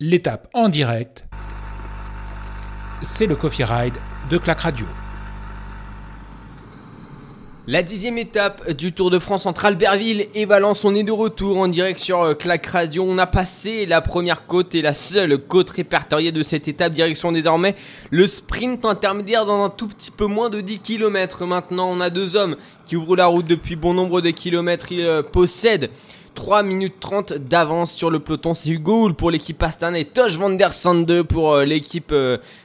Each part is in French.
L'étape en direct, c'est le Coffee Ride de Clac Radio. La dixième étape du Tour de France entre Albertville et Valence, on est de retour en direct sur euh, Clac Radio. On a passé la première côte et la seule côte répertoriée de cette étape. Direction désormais le sprint intermédiaire dans un tout petit peu moins de 10 km. Maintenant, on a deux hommes qui ouvrent la route depuis bon nombre de kilomètres. Ils euh, possèdent 3 minutes 30 d'avance sur le peloton. C'est Hugo pour l'équipe Astana et Tosh van der Sande pour euh, l'équipe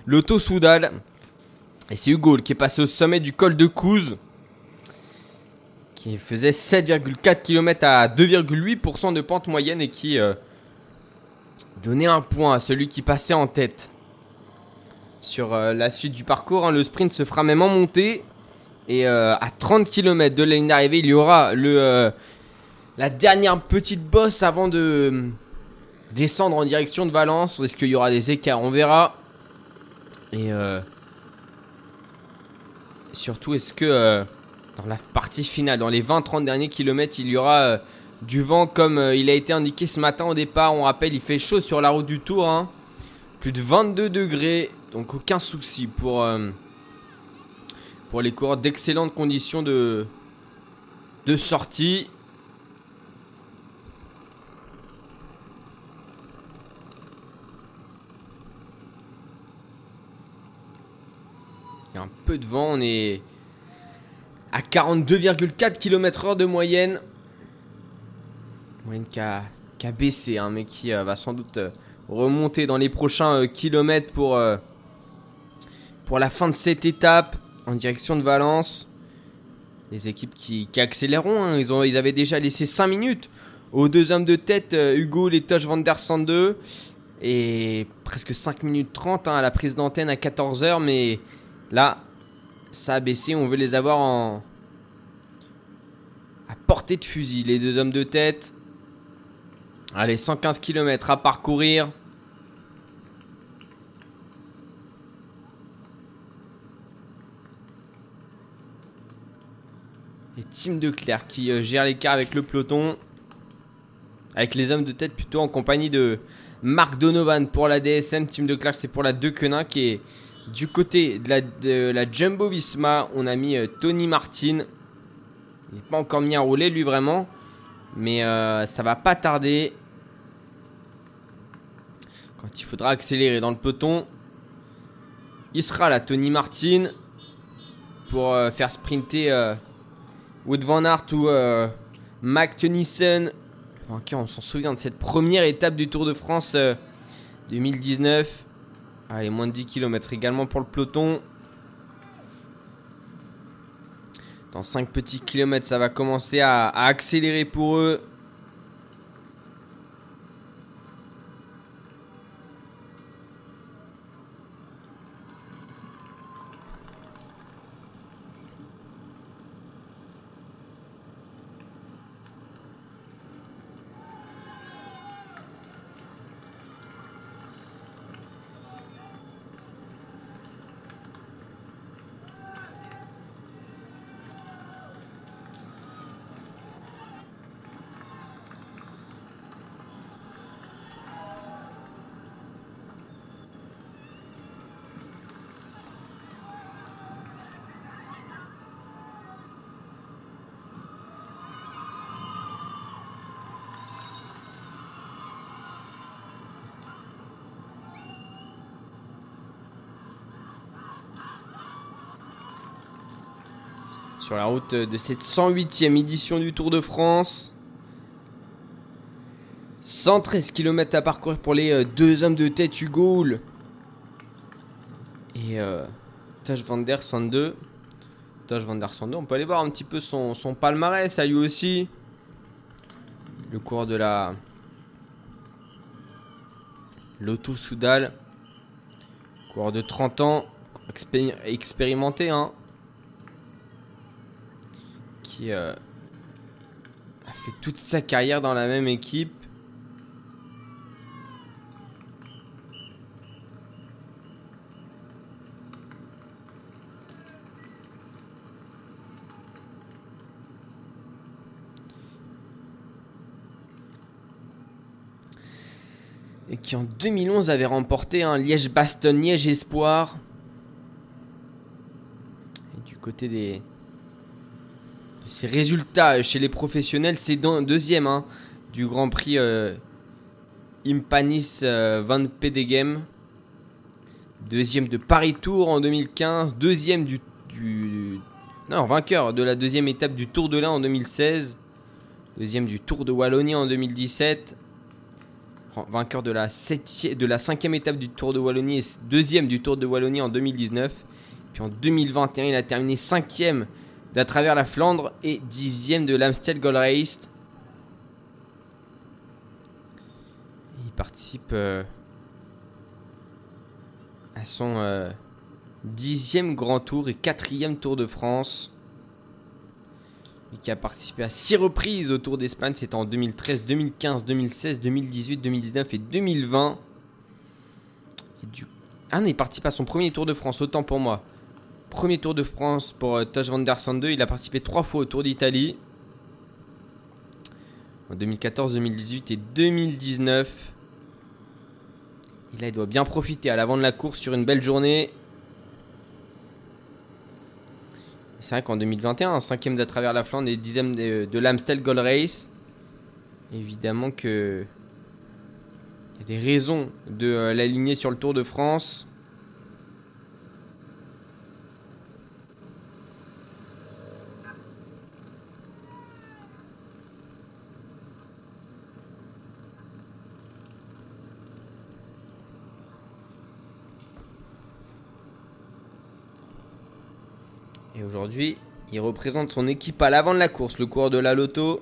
Lotto Soudal. Et c'est Hugo qui est passé au sommet du col de Couze qui faisait 7,4 km à 2,8% de pente moyenne et qui euh, donnait un point à celui qui passait en tête. Sur euh, la suite du parcours, hein, le sprint se fera même en montée. Et euh, à 30 km de la ligne d'arrivée, il y aura le, la dernière petite bosse avant de descendre en direction de Valence. Est-ce qu'il y aura des écarts On verra. Et surtout, est-ce que dans la partie finale, dans les 20-30 derniers kilomètres, il y aura euh, du vent comme euh, il a été indiqué ce matin au départ. On rappelle, il fait chaud sur la route du Tour. Hein. Plus de 22 degrés, donc aucun souci pour, euh, pour les coureurs d'excellentes conditions de, de sortie. Il y a un peu de vent, on est à 42,4 km/h de moyenne. Moyenne qui a, baissé, hein, mais qui euh, va sans doute euh, remonter dans les prochains euh, kilomètres pour, la fin de cette étape en direction de Valence. Les équipes qui, accéléreront, hein. ils avaient déjà laissé 5 minutes aux deux hommes de tête, Hugo Letoche Van der Sande. Et presque 5 minutes 30 hein, à la prise d'antenne à 14h, mais là, ça a baissé. On veut les avoir en à portée de fusil. Les deux hommes de tête. Allez, 115 km à parcourir. Et Tim Declerc qui euh, gère l'écart avec le peloton. Avec les hommes de tête plutôt en compagnie de Marc Donovan pour la DSM. Tim Declerc c'est pour la De Quenin qui est du côté de la, Jumbo Visma, on a mis euh, Tony Martin. Il n'est pas encore mis à rouler, lui, vraiment. Mais euh, ça va pas tarder. Quand il faudra accélérer dans le peloton, il sera là, Tony Martin. Pour euh, faire sprinter Wood Van Aert ou Mac Tennyson. on s'en souvient de cette première étape du Tour de France 2019. Allez, moins de 10 km également pour le peloton. Dans 5 petits kilomètres, ça va commencer à, à accélérer pour eux. Sur la route de cette 108e édition du Tour de France. 113 km à parcourir pour les euh, deux hommes de tête Hugo et euh, Taj van der Sande. Taj van der Sande, on peut aller voir un petit peu son, son palmarès à lui aussi. Le cours de la Lotto Soudal. Coureur de 30 ans, expérimenté, hein euh, a fait toute sa carrière dans la même équipe. et qui en 2011 avait remporté un Liège-Bastogne-Liège Espoir. Et du côté des de ses résultats chez les professionnels, c'est deuxième hein, du Grand Prix euh, Impanis euh, Van Pedegem. Deuxième de Paris Tour en 2015. Deuxième du, du, Non, vainqueur de la deuxième étape du Tour de l'Ain en 2016. Deuxième du Tour de Wallonie en 2017. Vainqueur de la, de la cinquième étape du Tour de Wallonie et deuxième du Tour de Wallonie en 2019. Puis en 2021, il a terminé cinquième d'à travers la Flandre et dixième de l'Amstel Gold Race. Il participe euh, à son euh, dixième grand tour et quatrième Tour de France. Et qui a participé à six reprises au Tour d'Espagne. C'était en 2013, 2015, 2016, 2018, 2019 et 2020. du... Ah non, il participe à son premier Tour de France, autant pour moi. Premier Tour de France pour euh, Tosh Van Der Sande. Il a participé trois fois au Tour d'Italie. En 2014, 2018 et 2019. Et là, il doit bien profiter à l'avant de la course sur une belle journée. C'est vrai qu'en 2021, cinquième d'à travers la Flandre et dixième de, de l'Amstel Gold Race. Évidemment que il y a des raisons de euh, l'aligner sur le Tour de France. Et aujourd'hui, il représente son équipe à l'avant de la course, le cours de la loto.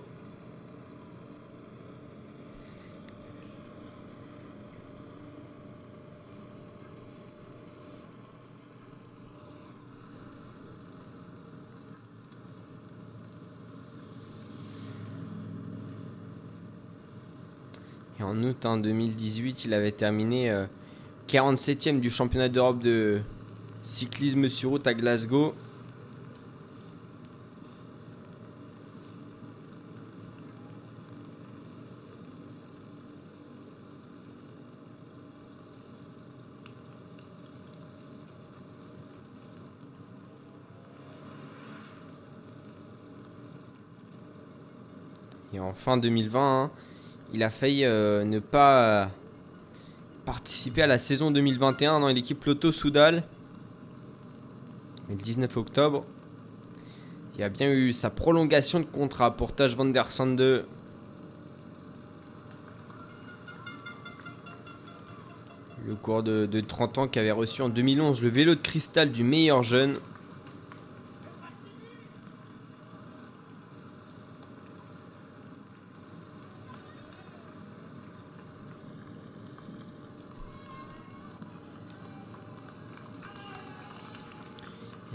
Et en août en 2018, il avait terminé 47e euh, du championnat d'Europe de cyclisme sur route à Glasgow. Fin 2020, hein, il a failli euh, ne pas participer à la saison 2021 dans l'équipe Lotto Soudal. le 19 octobre, il a bien eu sa prolongation de contrat pour Taj van der Sande. Le cours de, de 30 ans qui avait reçu en 2011 le vélo de cristal du meilleur jeune.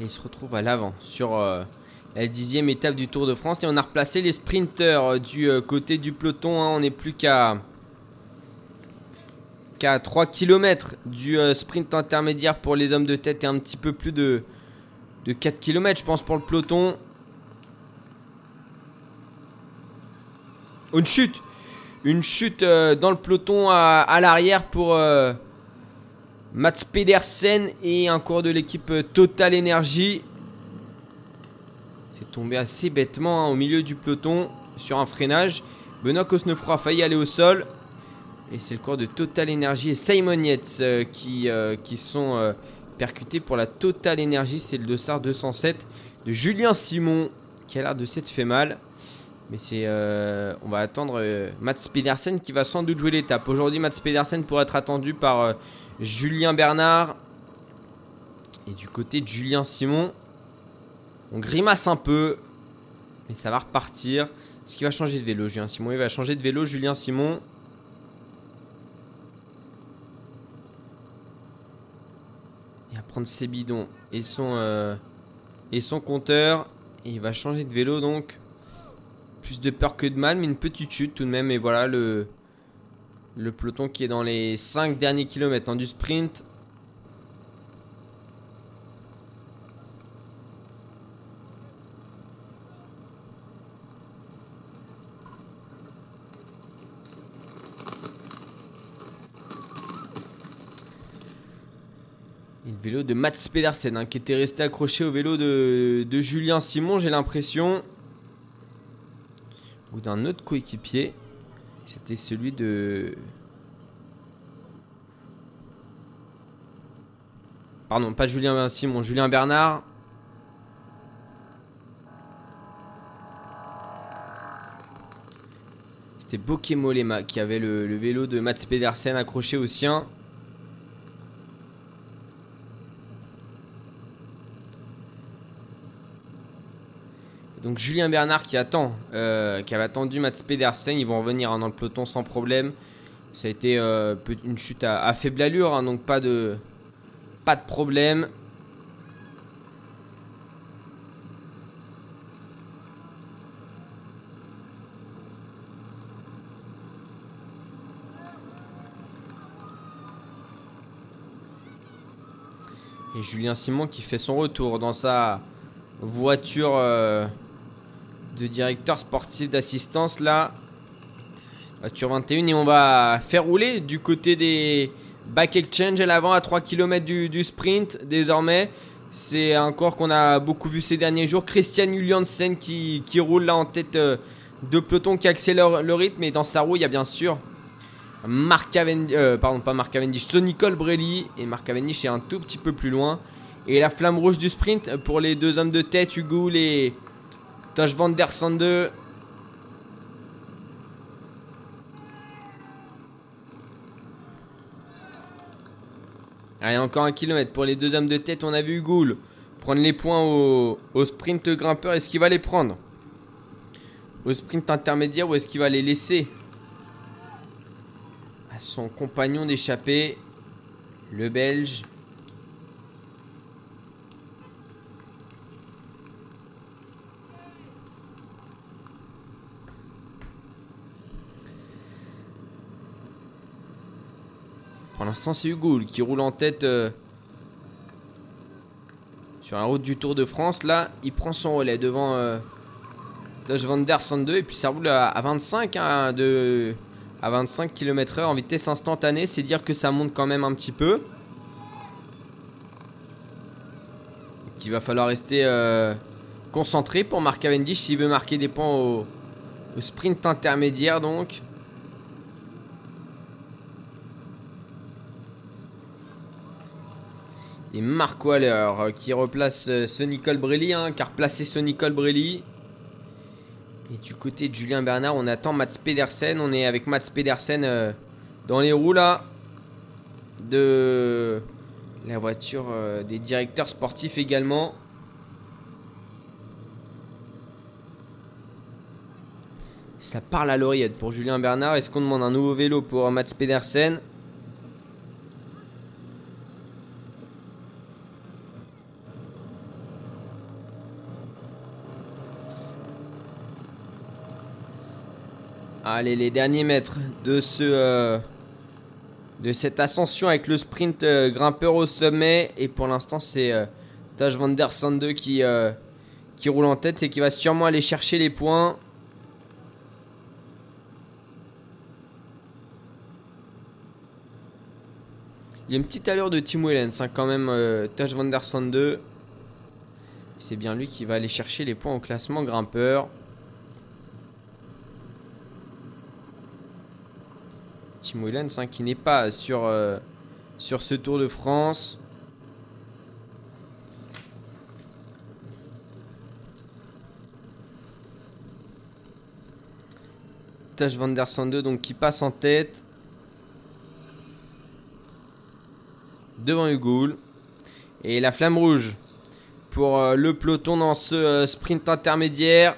Il se retrouve à l'avant sur euh, la dixième étape du Tour de France. Et on a replacé les sprinters euh, du euh, côté du peloton. Hein. On n'est plus qu'à qu'à 3 km du sprint intermédiaire pour les hommes de tête et un petit peu plus de, de 4 km, je pense, pour le peloton. Une chute. Une chute dans le peloton à, à l'arrière pour Mats Pedersen et un cours de l'équipe Total Energy. C'est tombé assez bêtement hein, au milieu du peloton sur un freinage. Benoît Cosnefroy a failli aller au sol. Et c'est le cours de Total Energy et Simon Yates euh, qui, euh, qui sont euh, percutés pour la Total Energy. C'est le dossard 207 de Julien Simon qui a l'air de s'être fait mal. Mais c'est, on va attendre Mats Pedersen qui va sans doute jouer l'étape. Aujourd'hui, Mats Pedersen pourrait être attendu par Julien Bernard. Et du côté de Julien Simon, on grimace un peu. Mais ça va repartir. Est-ce qu'il va changer de vélo, Julien Simon Il va changer de vélo, Julien Simon. Il va prendre ses bidons et son, euh, et son compteur. Et il va changer de vélo donc. Plus de peur que de mal, mais une petite chute tout de même. Et voilà le, le peloton qui est dans les 5 derniers kilomètres hein, du sprint. Une vélo de Mats Pedersen hein, qui était resté accroché au vélo de, de Julien Simon, j'ai l'impression. Ou d'un autre coéquipier. C'était celui de. Pardon, pas Julien Simon, Julien Bernard. C'était Bokemolema qui avait le vélo de Mats Pedersen accroché au sien. Julien Bernard qui attend, euh, qui avait attendu Mats Pedersen, ils vont revenir hein, dans le peloton sans problème. Ça a été euh, une chute à, à faible allure, hein, donc pas de, pas de problème. Et Julien Simon qui fait son retour dans sa voiture euh, de directeur sportif d'assistance là. Voiture 21 et on va faire rouler du côté des back exchange à l'avant à 3 km du, sprint désormais. C'est un corps qu'on a beaucoup vu ces derniers jours. Christian Juliansen qui, qui roule là en tête euh, de peloton qui accélère le rythme et dans sa roue il y a bien sûr Mark Cavendish, euh, pardon pas Mark Cavendish, Sonny Colbrelli et Mark Cavendish est un tout petit peu plus loin. Et la flamme rouge du sprint pour les deux hommes de tête, Hugo et Tosh Van. Allez, encore un kilomètre pour les deux hommes de tête. On a vu Hugo prendre les points au, au sprint grimpeur. Est-ce qu'il va les prendre Au sprint intermédiaire ou est-ce qu'il va les laisser à son compagnon d'échappée, le Belge l'instant, c'est Hugo qui roule en tête euh, sur la route du Tour de France. Là, il prend son relais devant euh, Dodge Van Der Sande et puis ça roule à, à 25 hein, de, à 25 km/h en vitesse instantanée. C'est dire que ça monte quand même un petit peu. Qu'il va falloir rester euh, concentré pour Mark Cavendish s'il veut marquer des points au, au sprint intermédiaire donc. Et Mark Waller euh, qui replace euh, Sonny Colbrelli, hein, qui a replacé Sonny Colbrelli. Et du côté de Julien Bernard, on attend Mats Pedersen. On est avec Mats Pedersen euh, dans les roues là de la voiture des directeurs sportifs également. Ça parle à l'oreillette pour Julien Bernard. Est-ce qu'on demande un nouveau vélo pour Mats Pedersen? Allez, les derniers mètres de ce euh, de cette ascension avec le sprint euh, grimpeur au sommet et pour l'instant c'est euh, Taj van der Sande qui euh, qui roule en tête et qui va sûrement aller chercher les points. Il y a une petite allure de Tim Wellens hein, quand même Taj van der Sande. C'est bien lui qui va aller chercher les points au classement grimpeur. Tim Wellens hein, qui n'est pas sur, euh, sur ce Tour de France. Taj van der Sande donc qui passe en tête. Devant Hugo. Et la flamme rouge pour euh, le peloton dans ce euh, sprint intermédiaire.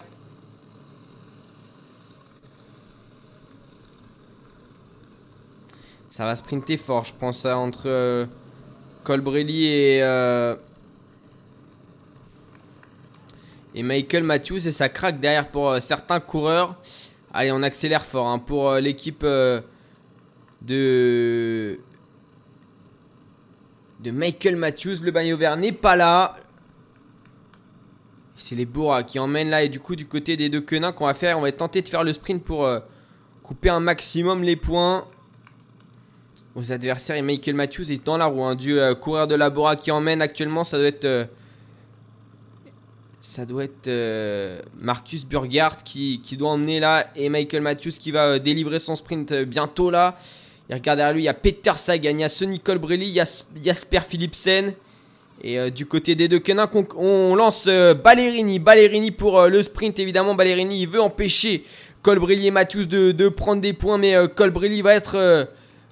Ça va sprinter fort, je pense, ça, entre euh, Colbrelli et, euh, Michael Matthews. Et ça craque derrière pour euh, certains coureurs. Allez, on accélère fort hein, pour euh, l'équipe de, de Michael Matthews. Le maillot vert n'est pas là. C'est les Bourras qui emmènent là. Et du coup, du côté des deux quenins qu'on va faire, on va tenter de faire le sprint pour couper un maximum les points. Aux adversaires. Et Michael Matthews est dans la roue. Un du euh, coureur de Labora qui emmène actuellement. Ça doit être. euh, ça doit être euh, Marcus Burghardt qui, doit emmener là. Et Michael Matthews qui va délivrer son sprint bientôt là. Il regarde derrière lui. Il y a Peter Sagan. Il y a Sonny Colbrelli. Il y a Jasper Philipsen. Et du côté des deux Kenin, on, lance Ballerini. Ballerini pour le sprint, évidemment. Ballerini, il veut empêcher Colbrelli et Matthews de, de prendre des points. Mais Colbrelli va être,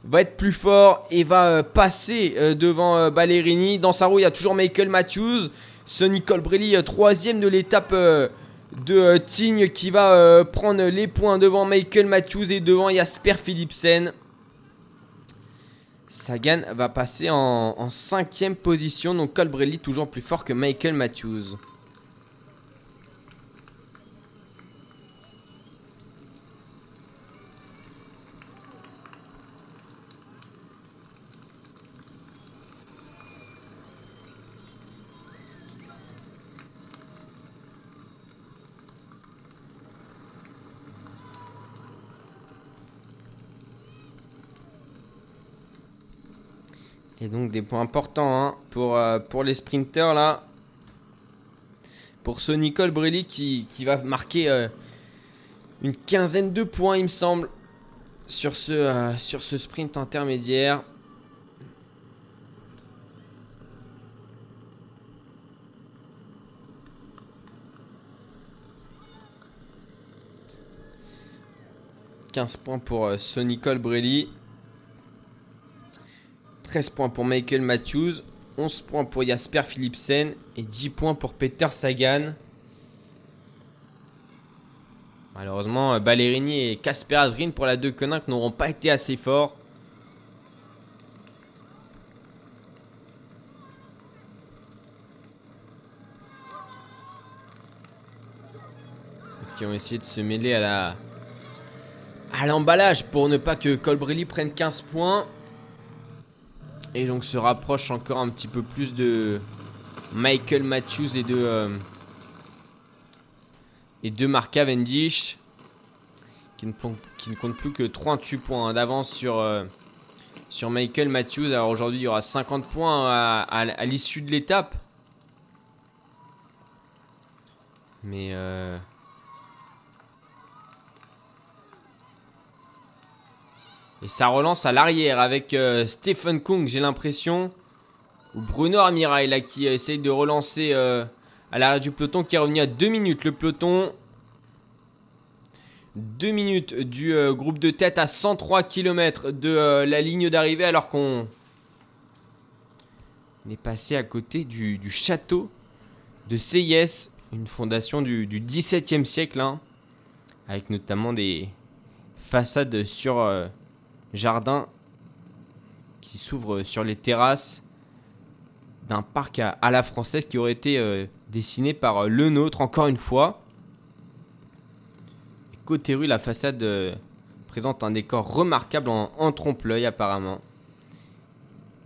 va être plus fort et va euh, passer euh, devant euh, Ballerini. Dans sa roue, il y a toujours Michael Matthews. Sonny Colbrelli, euh, troisième de l'étape de Tignes, qui va prendre les points devant Michael Matthews et devant Jasper Philipsen. Sagan va passer en, en cinquième position, donc Colbrelli toujours plus fort que Michael Matthews. Et donc des points importants hein, pour, euh, pour les sprinters là. Pour ce Nicole Brelli qui, qui va marquer euh, une quinzaine de points il me semble sur ce, euh, sur ce sprint intermédiaire. « 15 points pour Sonny Colbrelli. 13 points pour Michael Matthews, 11 points pour Jasper Philipsen et 10 points pour Peter Sagan. Malheureusement, euh, Ballerini et Casper Asgreen pour la 2 Koenig n'auront pas été assez forts. Qui ont essayé de se mêler à à l'emballage pour ne pas que Colbrelli prenne 15 points. Et donc se rapproche encore un petit peu plus de Michael Matthews et de euh, et de Mark Cavendish qui ne, compte plus que 38 points d'avance sur euh, sur Michael Matthews. Alors aujourd'hui, il y aura 50 points à, à- à l'issue de l'étape. Mais euh, Et ça relance à l'arrière avec euh, Stephen Kung, j'ai l'impression. Ou Bruno Armirail là qui essaye de relancer euh, à l'arrière du peloton qui est revenu à 2 minutes. Le peloton. 2 minutes du euh, groupe de tête à 103 km de euh, la ligne d'arrivée alors qu'on est passé à côté du, château de Seyès, une fondation du, du 17e siècle, hein, avec notamment des façades sur euh, jardin qui s'ouvre sur les terrasses d'un parc à, la française qui aurait été euh, dessiné par euh, le nôtre encore une fois. Côté rue, la façade euh, présente un décor remarquable en, trompe-l'œil apparemment.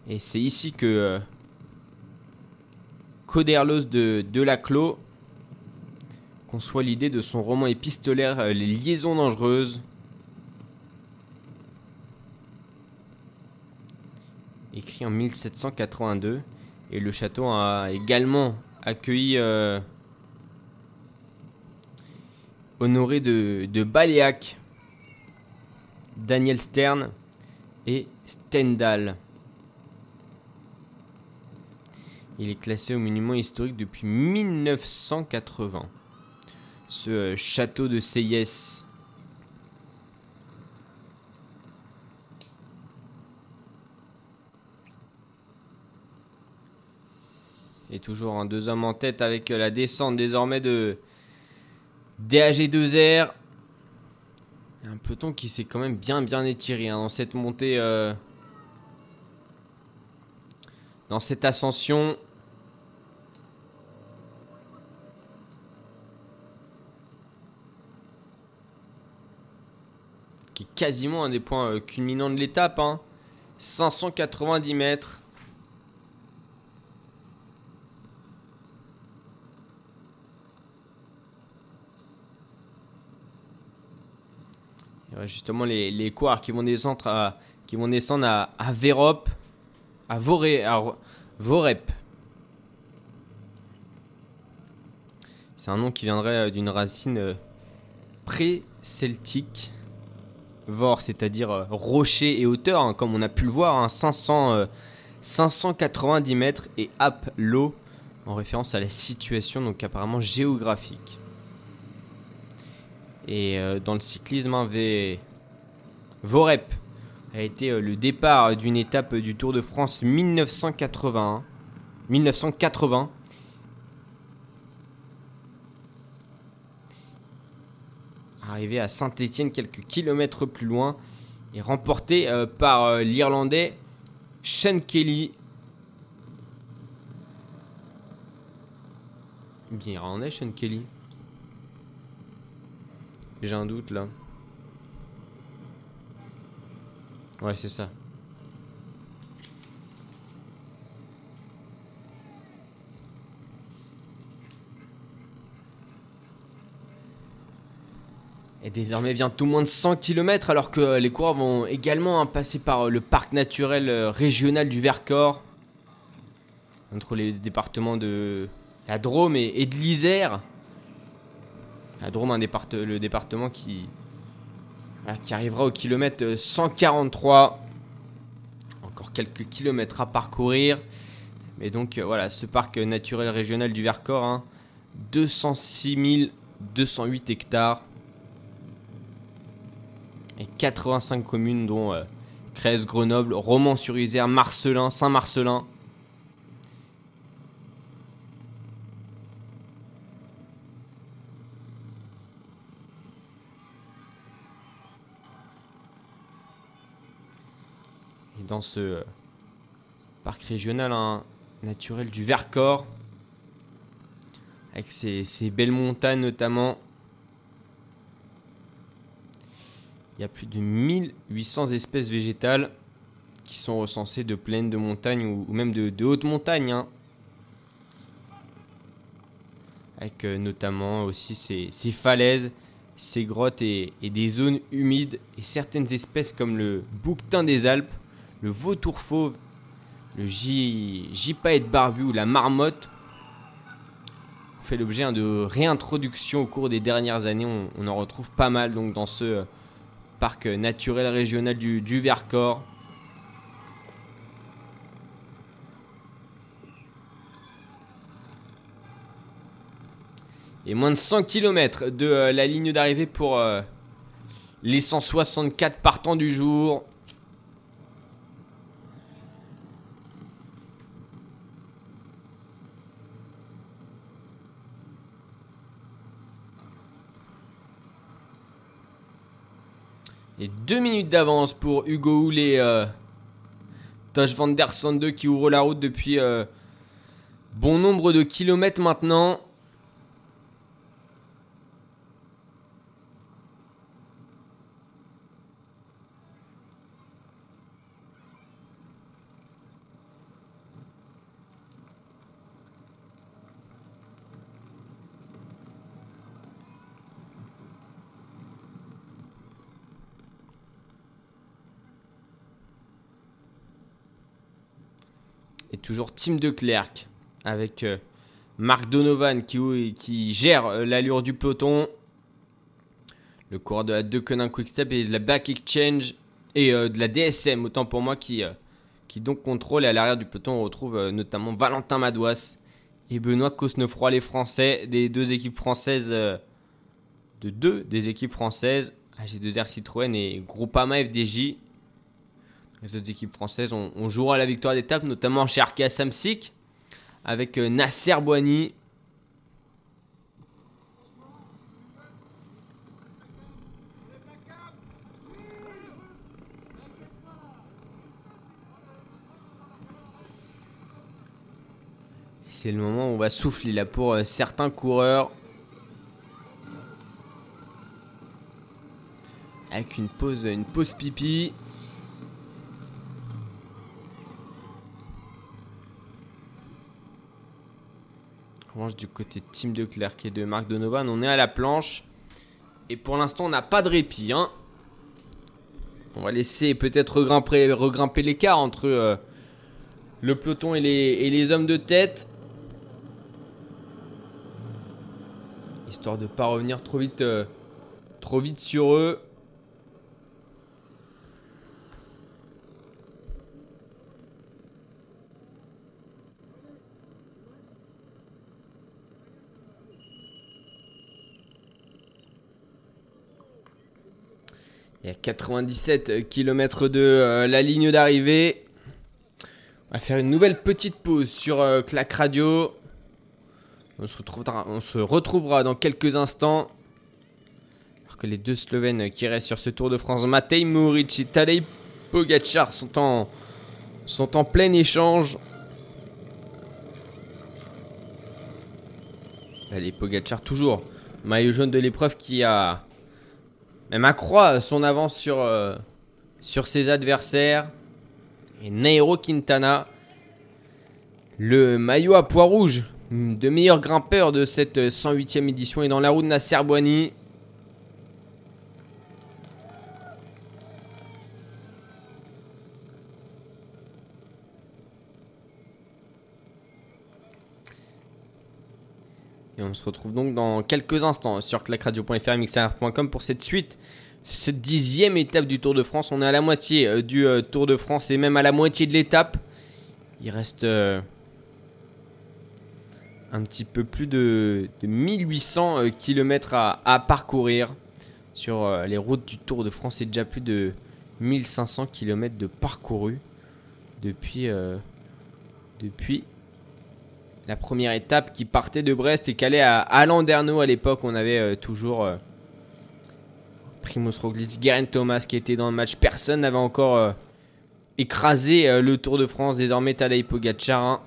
Et c'est ici que Coderlos de Delaclos conçoit l'idée de son roman épistolaire Les liaisons dangereuses. Écrit en 1782. Et le château a également accueilli euh, honoré de, de Baléac, Daniel Stern et Stendhal. Il est classé au monument historique depuis 1980. Ce euh, château de Seyès. Et toujours un deux hommes en tête avec euh, la descente désormais de DAG2R. Un peloton qui s'est quand même bien bien étiré hein, dans cette montée. euh, dans cette ascension. Qui est quasiment un des points euh, culminants de l'étape. hein. 590 mètres. Il y aura justement les, les qui vont descendre à, qui vont descendre à, à Vorep. C'est un nom qui viendrait euh, d'une racine euh, pré-celtique. Vor, c'est-à-dire euh, rocher et hauteur, hein, comme on a pu le voir, hein, 500, 590 mètres, et ap, l'eau, en référence à la situation, donc apparemment géographique. Et dans le cyclisme, hein, Vorep a été le départ d'une étape du Tour de France 1981. 1980 arrivé à Saint-Étienne quelques kilomètres plus loin et remporté euh, par euh, l'Irlandais Sean Kelly. Bien Irlandais Sean Kelly. J'ai un doute là. Ouais, c'est ça. est désormais bien tout moins de 100 km alors que les coureurs vont également passer par le parc naturel euh, régional du Vercors entre les départements de la Drôme et, de l'Isère. La Drôme, un le département qui, arrivera au kilomètre 143. Encore quelques kilomètres à parcourir. Mais donc euh, voilà, ce parc naturel régional du Vercors, 206 hein, 208 hectares et 85 communes dont euh, Grenoble, Romans-sur-Isère, Marcelin, Saint-Marcelin. Dans ce euh, parc régional hein, naturel du Vercors, avec ses, belles montagnes notamment, il y a plus de 1800 espèces végétales qui sont recensées de plaines, de montagnes ou, même de, hautes montagnes. Hein. Avec euh, notamment aussi ces, falaises, ces grottes et, des zones humides. Et certaines espèces comme le bouquetin des Alpes, le vautour fauve, le gypaète barbu ou la marmotte fait l'objet hein, de réintroduction au cours des dernières années. On, en retrouve pas mal dans ce parc naturel régional du, Vercors. Et moins de 100 km de euh, la ligne d'arrivée pour euh, les 164 partants du jour. Et deux minutes d'avance pour Hugo Houle et euh, Tosh Van Der Sande qui ouvre la route depuis euh, bon nombre de kilomètres maintenant. Toujours Tim de Klerk avec euh, Marc Donovan qui, gère euh, l'allure du peloton. Le coureur de la Quick Quickstep et de la Back Exchange et euh, de la DSM, autant pour moi, qui, qui donc contrôle. Et à l'arrière du peloton, on retrouve notamment Valentin Madouas et Benoît Cosnefroy, les Français des deux équipes françaises, de deux des équipes françaises, AG2R Citroën et Groupama FDJ. Les autres équipes françaises, on, jouera la victoire d'étape, notamment chez Arkea Samsic, avec euh, Nasser Boigny. C'est le moment où on va souffler là pour euh, certains coureurs. Avec une pause, une pause pipi. Du côté de Team de Clerc et de Marc Donovan. On est à la planche. Et pour l'instant, on n'a pas de répit. Hein. On va laisser peut-être regrimper, l'écart entre euh, le peloton et les, et les hommes de tête. Histoire de ne pas revenir trop vite, euh, trop vite sur eux. Il y a 97 km de euh, la ligne d'arrivée. On va faire une nouvelle petite pause sur euh, Clac Radio. On se, retrouvera, dans quelques instants. Alors que les deux Slovènes qui restent sur ce Tour de France, Matej Moric et Tadej Pogacar, sont en, sont en plein échange. Allez, Pogacar toujours. Maillot jaune de l'épreuve qui a même accroît son avance sur, euh, sur ses adversaires. Et Nairo Quintana, le maillot à poids rouge de meilleur grimpeur de cette 108e édition, est dans la roue de Nasser Boigny. Et on se retrouve donc dans quelques instants sur clacradio.fr mixr.com pour cette suite, cette dixième étape du Tour de France. On est à la moitié euh, du euh, Tour de France et même à la moitié de l'étape. Il reste euh, un petit peu plus de, 1800 km à, parcourir sur les routes du Tour de France. C'est déjà plus de 1500 km de parcouru depuis, depuis la première étape qui partait de Brest et qui allait à, Landerneau à l'époque. On avait euh, toujours euh, Primoz Roglic, Geraint Thomas qui était dans le match. Personne n'avait encore euh, écrasé le Tour de France. Désormais, Tadej Pogacar. Hein.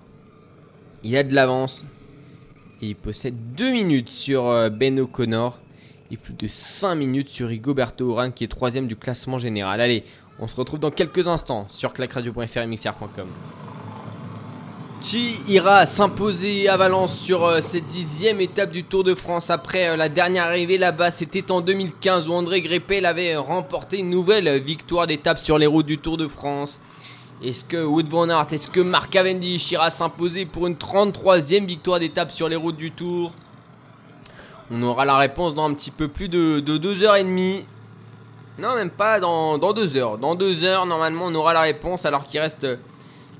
Il a de l'avance. Et il possède 2 minutes sur Ben O'Connor. Et plus de 5 minutes sur Rigoberto Urán qui est troisième du classement général. Allez, on se retrouve dans quelques instants sur clacradio.fr et mixr.com qui ira s'imposer à Valence sur euh, cette dixième étape du Tour de France après euh, la dernière arrivée là-bas. C'était en 2015 où André Greppel avait remporté une nouvelle victoire d'étape sur les routes du Tour de France. Est-ce que Wood Van Aert, est-ce que Mark Cavendish ira s'imposer pour une 33e victoire d'étape sur les routes du Tour? On aura la réponse dans un petit peu plus de, 2h30. Non, même pas dans, dans 2 heures. Dans 2 heures, normalement, on aura la réponse alors qu'il reste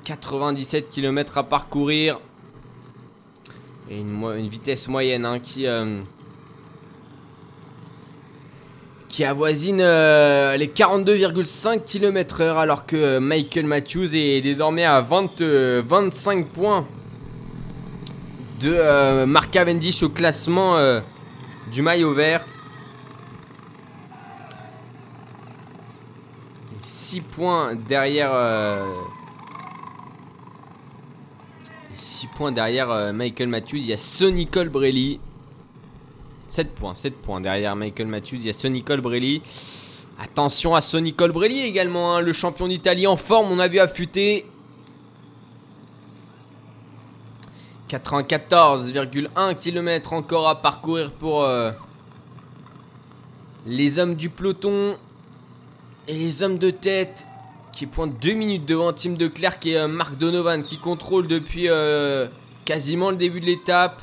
97 km à parcourir. Et une, vitesse moyenne hein, qui, euh, qui avoisine euh, les 42,5 km/h alors que Michael Matthews est désormais à 20, 25 points de euh, Mark Cavendish au classement du maillot vert. 6 points derrière 6 points derrière euh, Michael Matthews. Il y a Sonny Colbrelli. 7 points, 7 points derrière Michael Matthews. Il y a Sonny Colbrelli. Attention à Sonny Colbrelli également, hein, le champion d'Italie en forme. On a vu affûter. 94,1 km encore à parcourir pour euh, les hommes du peloton et les hommes de tête qui pointe 2 minutes devant Tim de Klerk et euh, Marc Donovan qui contrôle depuis euh, quasiment le début de l'étape.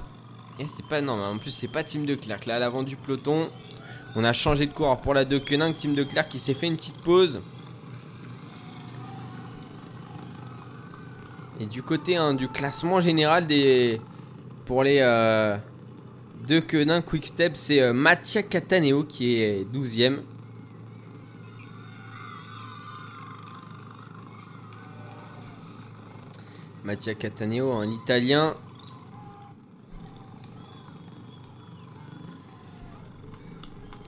Et non, en plus c'est pas Tim de Klerk là à l'avant du peloton. On a changé de coureur pour la De Koenig, Tim de Klerk qui s'est fait une petite pause. Et du côté hein, du classement général des pour les euh, De Koenig Quick Step, c'est euh, Mattia Cataneo qui est 12ème. Mattia Cataneo en italien.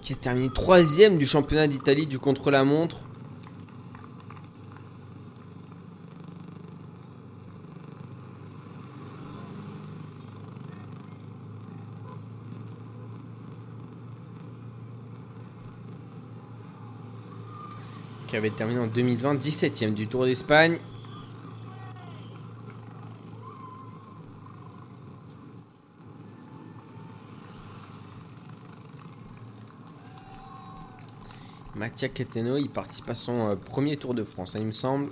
Qui a terminé troisième du championnat d'Italie du contre-la-montre. Qui avait terminé en 2020 17ème du Tour d'Espagne. Mattia Cateno, il participe à son euh, premier Tour de France, hein, il me semble.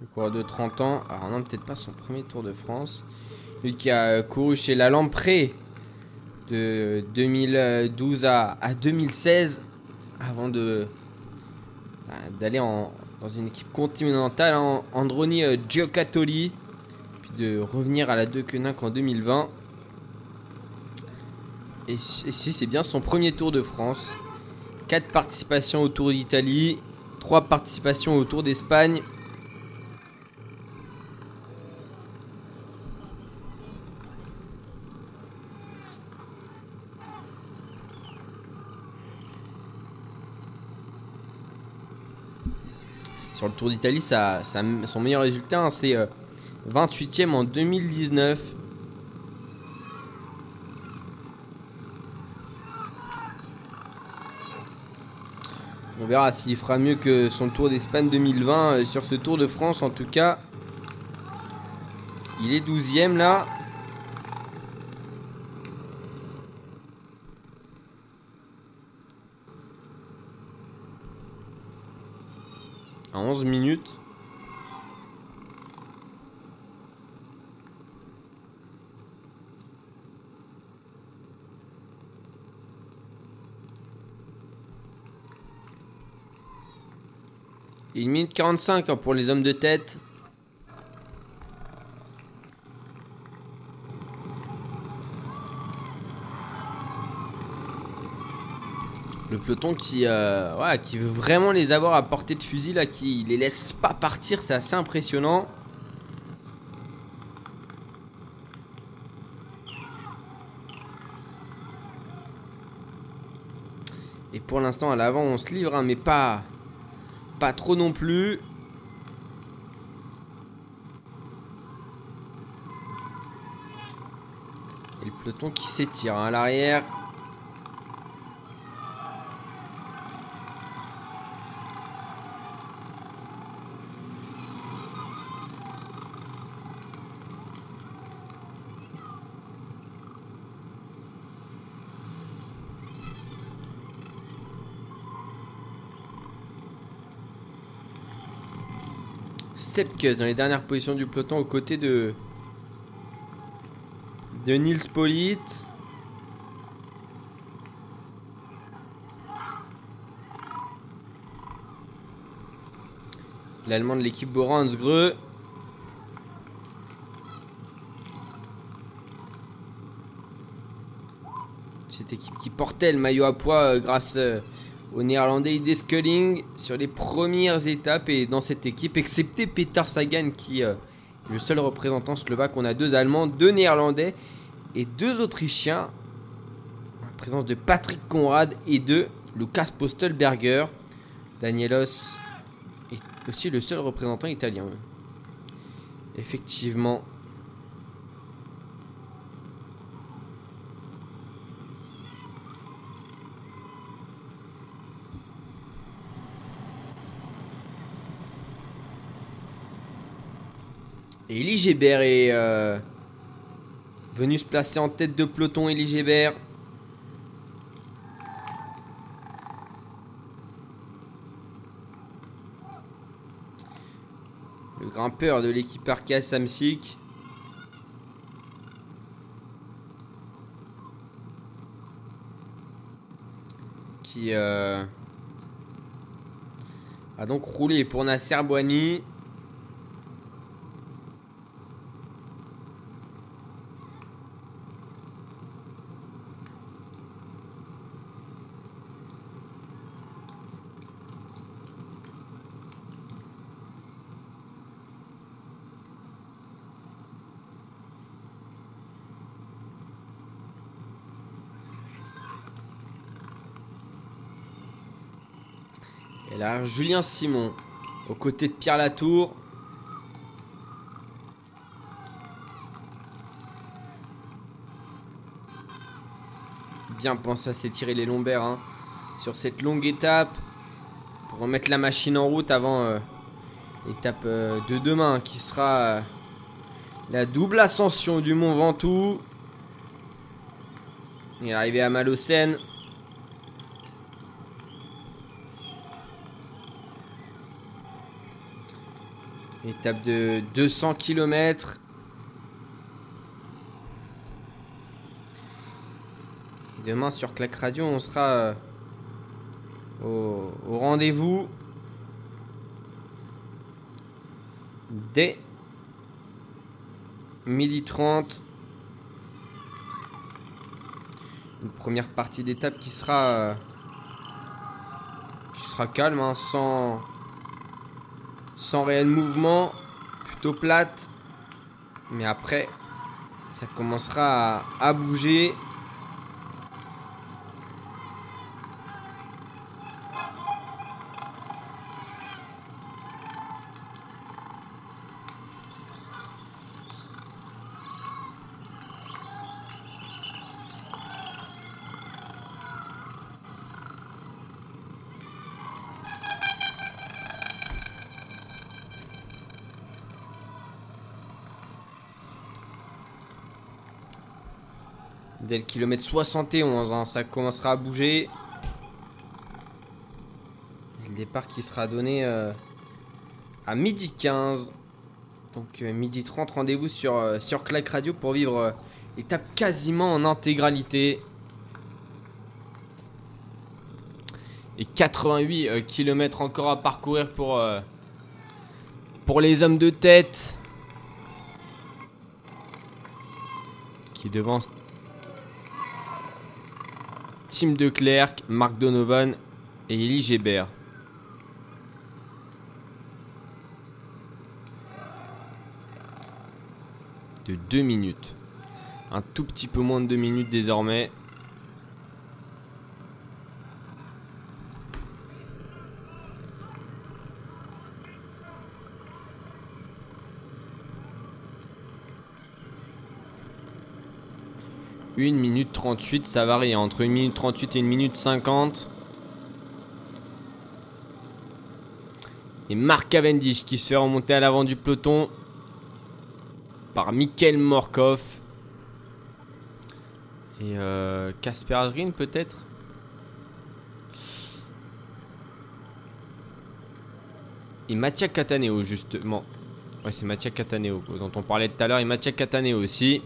Le coureur de 30 ans, alors non, peut-être pas son premier Tour de France. Lui qui a couru chez la Lampré de 2012 à, à 2016 avant de bah, d'aller en- dans une équipe continentale en Androni euh, Giocattoli puis de revenir à la De en 2020 et si si, c'est bien son premier Tour de France 4 participations au Tour d'Italie 3 participations au Tour d'Espagne Sur le Tour d'Italie, ça, son meilleur résultat, hein, c'est euh, 28ème en 2019. On verra s'il fera mieux que son Tour d'Espagne 2020 euh, sur ce Tour de France. En tout cas, il est 12ème là. 11 minutes. Et 1 minute 45 hein, pour les hommes de tête. Le peloton qui, euh, qui veut vraiment les avoir à portée de fusil, là, qui les laisse pas partir, c'est assez impressionnant. Et pour l'instant, à l'avant, on se livre, hein, mais pas, pas trop non plus. Et le peloton qui s'étire hein, à l'arrière. Sepke dans les dernières positions du peloton aux côtés de de Nils Polite. L'allemand de l'équipe Boransgreux. Cette équipe qui portait le maillot à poids euh, grâce euh, au néerlandais Ide Sculling sur les premières étapes et dans cette équipe, excepté Peter Sagan qui euh, est le seul représentant slovaque. On a deux Allemands, deux Néerlandais et deux Autrichiens. En présence de Patrick Conrad et de Lucas Postelberger. Danielos est aussi le seul représentant italien. Effectivement. Et Elie Gébert est euh, venu se placer en tête de peloton. Elie Gébert. Le grimpeur de l'équipe Arca Samsic. Qui euh, a donc roulé pour Nasser Boigny. Et là, Julien Simon, aux côtés de Pierre Latour. bien penser à s'étirer les lombaires hein, sur cette longue étape pour remettre la machine en route avant euh, l'étape euh, de demain qui sera euh, la double ascension du Mont Ventoux. Et arrivé à Malocène. Étape de 200 km. demain sur Clac Radio, on sera euh, au, rendez-vous dès midi 30. Une première partie d'étape qui sera euh, qui sera calme, hein, sans sans réel mouvement, plutôt plate. Mais après, ça commencera à, bouger. Dès kilomètre 71, hein, ça commencera à bouger. Le départ qui sera donné euh, à midi 15. Donc euh, midi 30, rendez-vous sur, euh, sur Radio pour vivre euh, l'étape quasiment en intégralité. Et 88 km encore à parcourir pour, euh, pour les hommes de tête. Qui devancent Tim De Klerk, Mark Donovan et Elie Gébert. De 2 minutes. Un tout petit peu moins de 2 minutes désormais. Une minute 38, ça varie entre 1 minute 38 et 1 minute 50. Et Mark Cavendish qui se fait remonter à l'avant du peloton par Mikkel Morkov. Et euh, Casper Adrien peut-être? Et Mattia Cataneo justement. Ouais c'est Mattia Cataneo dont on parlait tout à l'heure. Et Mattia Cataneo aussi.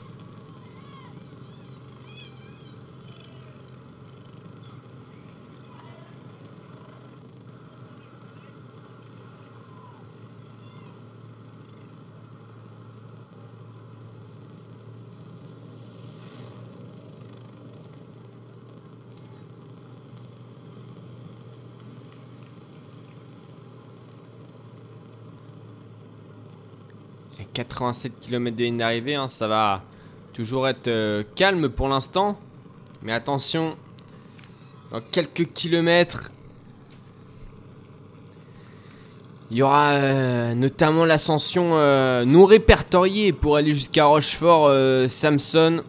Et 87 km de ligne d'arrivée, hein, ça va toujours être euh, calme pour l'instant. Mais attention, dans quelques kilomètres, il y aura euh, notamment l'ascension euh, non répertoriée pour aller jusqu'à Rochefort, Samson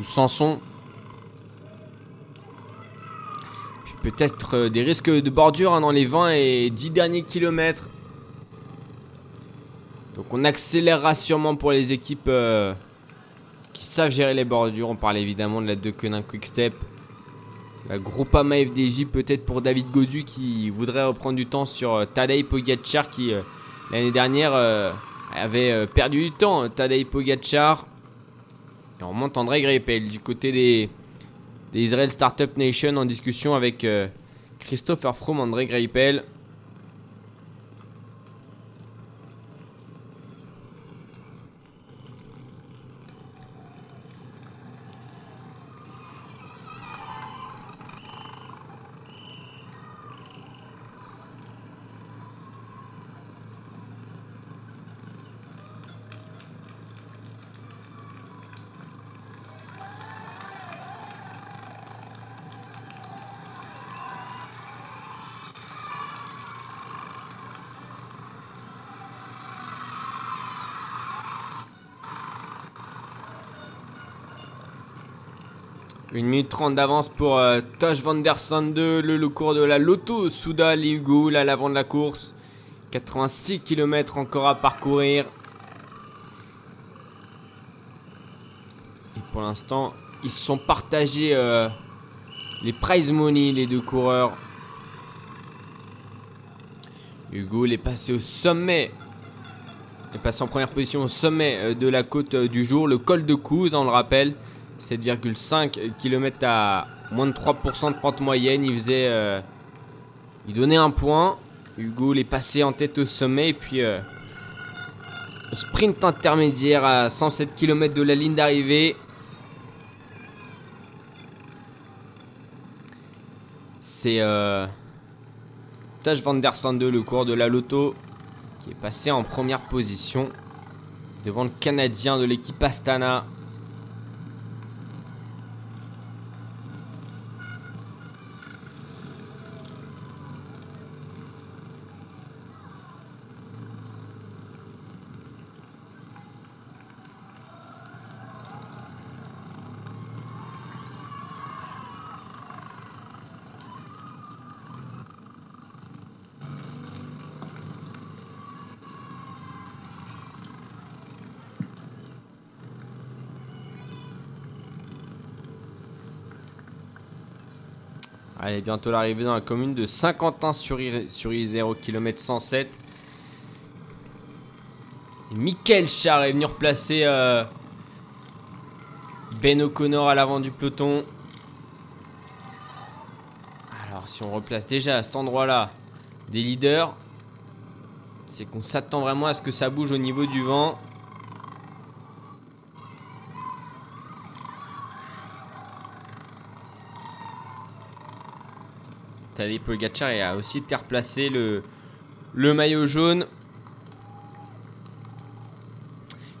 ou Sanson. Puis peut-être des risques de bordure hein, dans les 20 et 10 derniers kilomètres. On accélérera sûrement pour les équipes euh, qui savent gérer les bordures. On parle évidemment de la Deceuninck Quick Step. La Groupama FDJ peut-être pour David Godu qui voudrait reprendre du temps sur euh, Tadej Pogacar qui euh, l'année dernière avait perdu du temps. Tadej Pogacar. Et on remonte André Greipel du côté des, Israel Startup Nation en discussion avec Christopher Froome, André Greipel. 1 minute 30 d'avance pour euh, Tosh Van Der Sande, le, cours de la Lotto Soudal Hugo à l'avant de la course. 86 km encore à parcourir. Et pour l'instant, ils se sont partagés euh, les prize money, les deux coureurs. Hugo est passé au sommet. Il est passé en première position au sommet euh, de la côte du jour, le col de Couze, on le rappelle. 7,5 km à moins de 3% de pente moyenne. Il faisait. il donnait un point. Hugo est passé en tête au sommet. Et puis. sprint intermédiaire à 107 km de la ligne d'arrivée. C'est euh, Taj Van Der Sande, le cours de la Loto, qui est passé en première position devant le Canadien de l'équipe Astana. Allez, bientôt l'arrivée dans la commune de Saint-Quentin sur, Isère au kilomètre 107. Et Michael Char est venu replacer euh, Ben O'Connor à l'avant du peloton. Alors, si on replace déjà à cet endroit-là des leaders, c'est qu'on s'attend vraiment à ce que ça bouge au niveau du vent. Tadej Pogacar a aussi replacé le, le maillot jaune.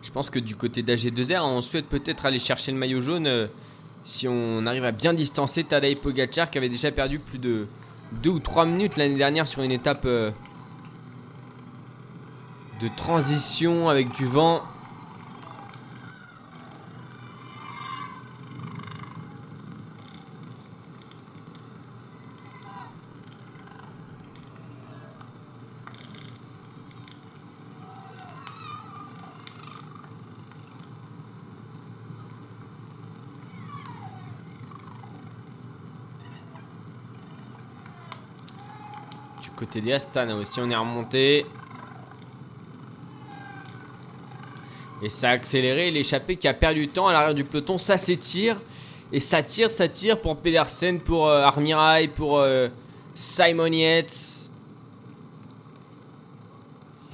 Je pense que du côté d'AG2R, on souhaite peut-être aller chercher le maillot jaune euh, si on arrive à bien distancer Tadej Pogacar qui avait déjà perdu plus de 2 ou 3 minutes l'année dernière sur une étape euh, de transition avec du vent. Côté des Astana aussi, on est remonté. Et ça a accéléré. L'échappée qui a perdu du temps à l'arrière du peloton, ça s'étire. Et ça tire, ça tire pour Pedersen, pour euh, Armirail, pour euh, Simon Yates.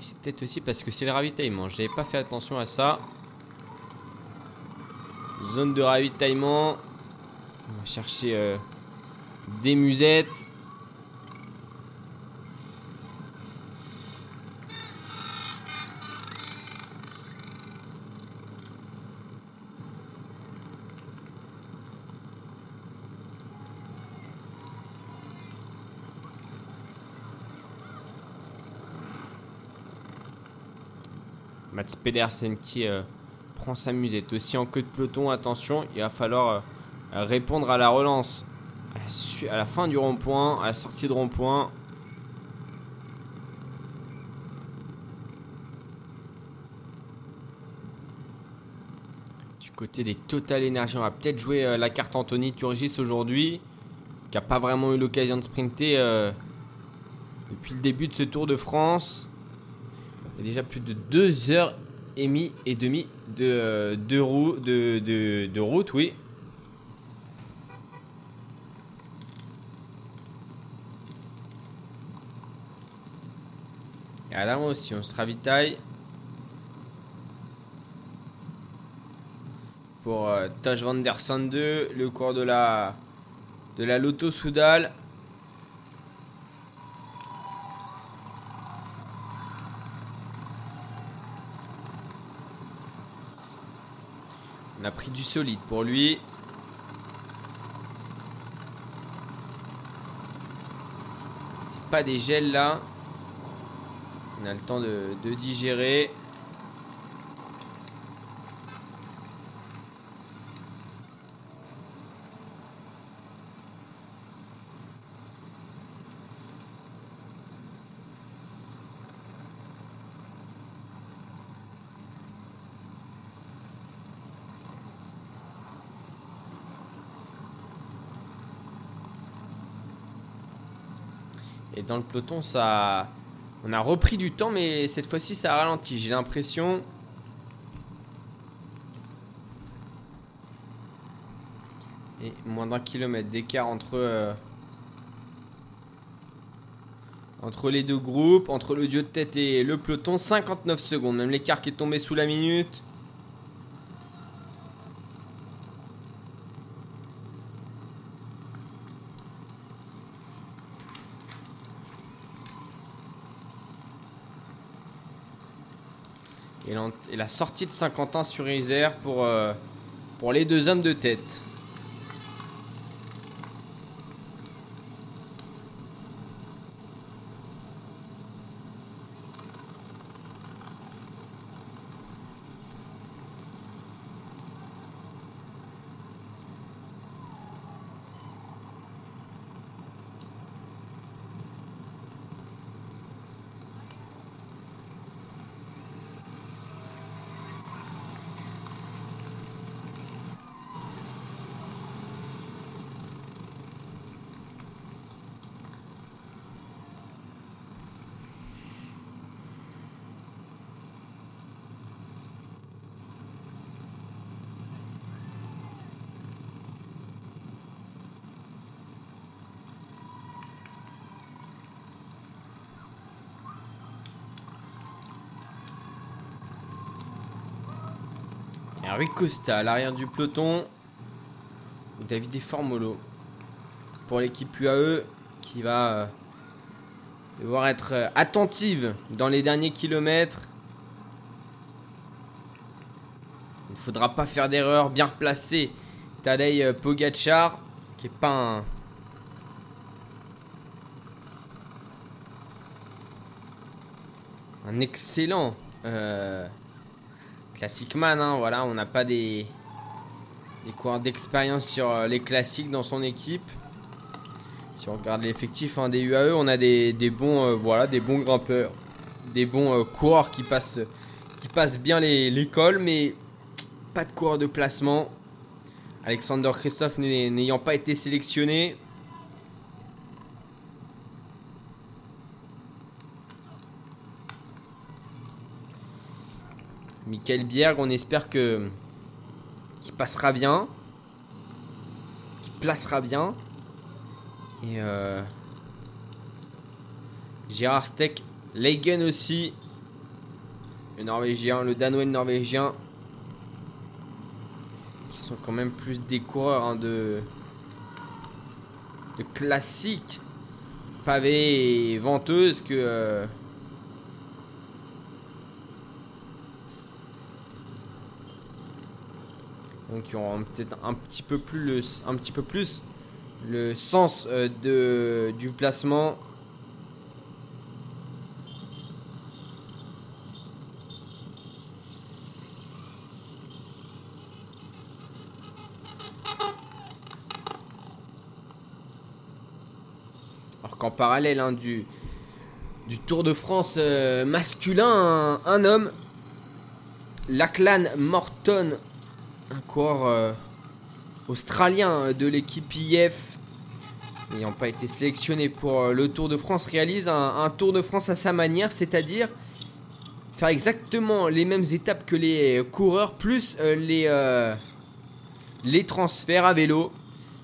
C'est peut-être aussi parce que c'est le ravitaillement. Je n'avais pas fait attention à ça. Zone de ravitaillement. On va chercher euh, des musettes. Mats Pedersen qui euh, prend sa musette aussi en queue de peloton. Attention, il va falloir euh, répondre à la relance à la, fin du rond-point, à la sortie de rond-point. Du côté des Total Energy, on va peut-être jouer euh, la carte Anthony Turgis aujourd'hui, qui n'a pas vraiment eu l'occasion de sprinter depuis le début de ce Tour de France. Il y a déjà plus de 2 heures et demie et demie de, euh, de, de, de, route, oui. Et là aussi, on se ravitaille. Pour euh, Tosh Van Der Sande, le cours de la, de la Lotto Soudal. A pris du solide pour lui. C'est pas des gels là. On a le temps de, de digérer. Et dans le peloton, ça. On a repris du temps, mais cette fois-ci, ça a ralenti. J'ai l'impression. Et moins d'un kilomètre d'écart entre. euh, Entre les deux groupes, entre le dieu de tête et le peloton, 59 secondes. Même l'écart qui est tombé sous la minute. Et la sortie de Saint-Quentin sur Isère pour, euh, pour les deux hommes de tête. Rui Costa à l'arrière du peloton. David Formolo pour l'équipe UAE qui va euh, devoir être euh, attentive dans les derniers kilomètres. Il ne faudra pas faire d'erreur. Bien replacé Tadej euh, Pogacar qui est pas un. Un excellent Classic man, voilà, on n'a pas des, des coureurs d'expérience sur euh, les classiques dans son équipe. Si on regarde l'effectif hein, des UAE, on a des, bons, euh, voilà, des bons grimpeurs, des bons euh, coureurs qui passent, qui passent bien l'école, mais pas de coureurs de placement. Alexander Christophe n'ay- n'ayant pas été sélectionné. Michael Bierg, on espère que qu'il passera bien, qu'il placera bien. Et euh, Gérard Steck, Leigen aussi, le Norvégien, le Danois et le Norvégien, qui sont quand même plus des coureurs hein, de de classiques pavés et venteuses que euh, donc qui auront peut-être un petit peu plus le, sens euh, de, du placement. Alors qu'en parallèle hein, du, du Tour de France euh, masculin, un, un homme, Lachlan Morton, un coureur euh, australien de l'équipe IF, n'ayant pas été sélectionné pour euh, le Tour de France, réalise un, Tour de France à sa manière, c'est-à-dire faire exactement les mêmes étapes que les coureurs, plus euh, les, euh, transferts à vélo,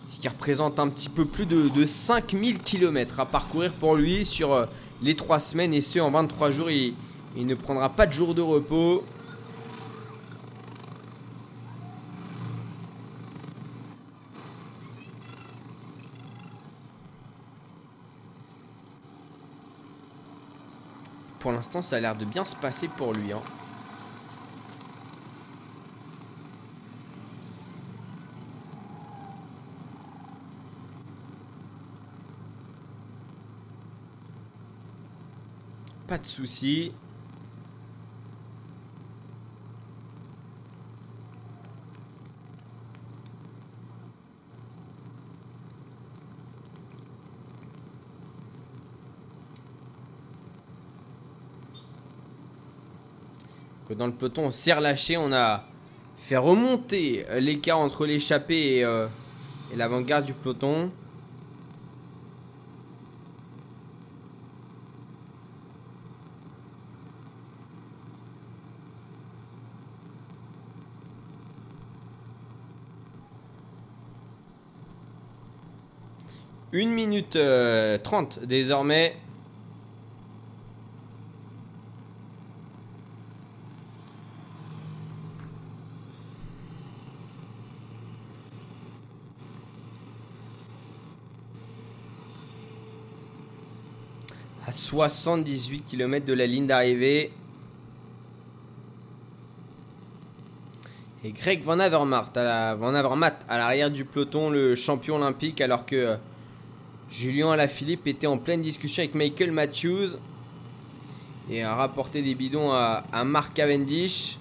ce qui représente un petit peu plus de, de 5000 km à parcourir pour lui sur euh, les 3 semaines, et ce en 23 jours, il ne prendra pas de jour de repos. Pour l'instant, ça a l'air de bien se passer pour lui. hein. Pas de soucis. dans le peloton, on s'est relâché. On a fait remonter l'écart entre l'échappée et, euh, l'avant-garde du peloton. Une minute euh, 30 désormais. 78 km de la ligne d'arrivée. Et Greg Van Avermaet à à l'arrière du peloton, le champion olympique, alors que euh, Julien Alaphilippe était en pleine discussion avec Michael Matthews et a rapporté des bidons à, à Mark Cavendish.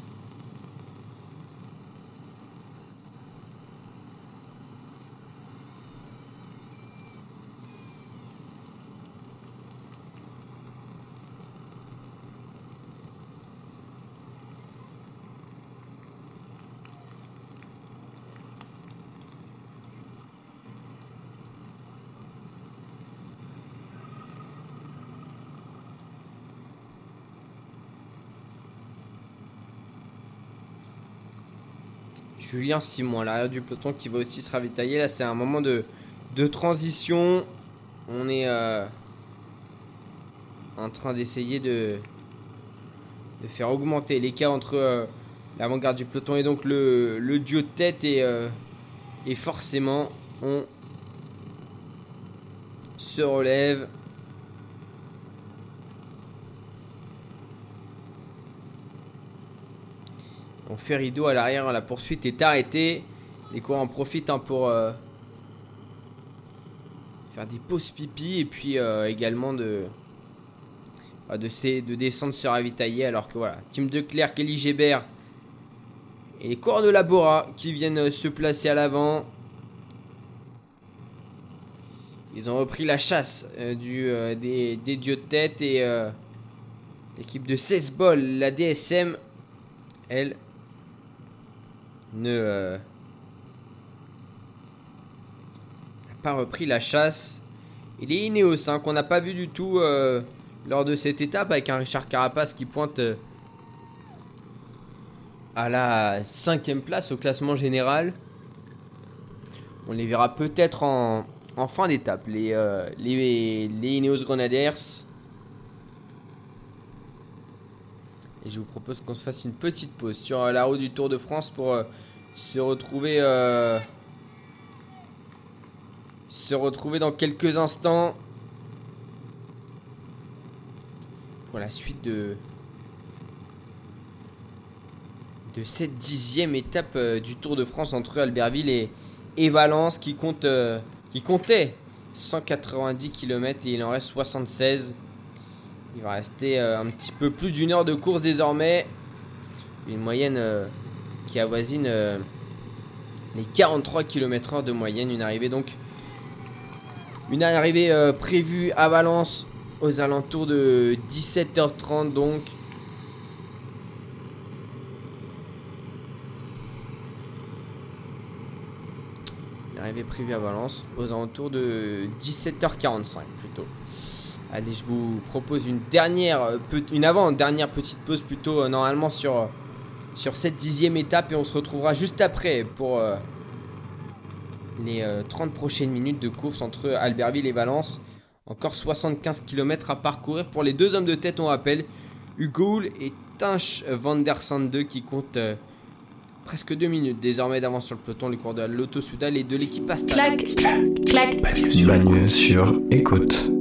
Julien Simon à l'arrière du peloton qui va aussi se ravitailler. Là, c'est un moment de, transition. On est euh, en train d'essayer de, faire augmenter l'écart entre euh, l'avant-garde du peloton et donc le, le duo de tête. Et, euh, et forcément, on se relève. Rideau à l'arrière, la poursuite est arrêtée. Les coureurs en profitent hein, pour euh, faire des pauses pipi et puis euh, également de, bah, de, de, descendre se ravitailler. Alors que voilà, Team de Claire, Kelly Gébert et les coureurs de Labora qui viennent euh, se placer à l'avant. Ils ont repris la chasse du, des, dieux de tête et l'équipe de 16 bols, la DSM, elle, ne euh, n'a pas repris la chasse. Il est Ineos qu'on n'a pas vu du tout euh, lors de cette étape avec un Richard Carapace qui pointe euh, à la cinquième place au classement général. On les verra peut-être en, fin d'étape, les, les, les Ineos Grenadiers. Et je vous propose qu'on se fasse une petite pause sur la route du Tour de France pour euh, se retrouver euh, se retrouver dans quelques instants pour la suite de de cette dixième étape euh, du Tour de France entre Albertville et, et Valence qui compte qui comptait 190 km et il en reste 76 il va rester euh, un petit peu plus d'une heure de course désormais. Une moyenne euh, qui avoisine euh, les 43 km/h de moyenne. Une arrivée donc. Une arrivée prévue à Valence aux alentours de 17h30 donc. Une arrivée prévue à Valence aux alentours de 17h45 plutôt. Allez, je vous propose une dernière, euh, une avant-dernière petite pause plutôt euh, normalement sur, euh, sur cette dixième étape et on se retrouvera juste après pour les 30 prochaines minutes de course entre Albertville et Valence. Encore 75 km à parcourir pour les deux hommes de tête, on rappelle. Hugo et Tinch van der qui comptent presque deux minutes désormais d'avance sur le peloton, les cours de l'Auto Soudal et de l'équipe Astal. Clac, clac, Bagne sur écoute.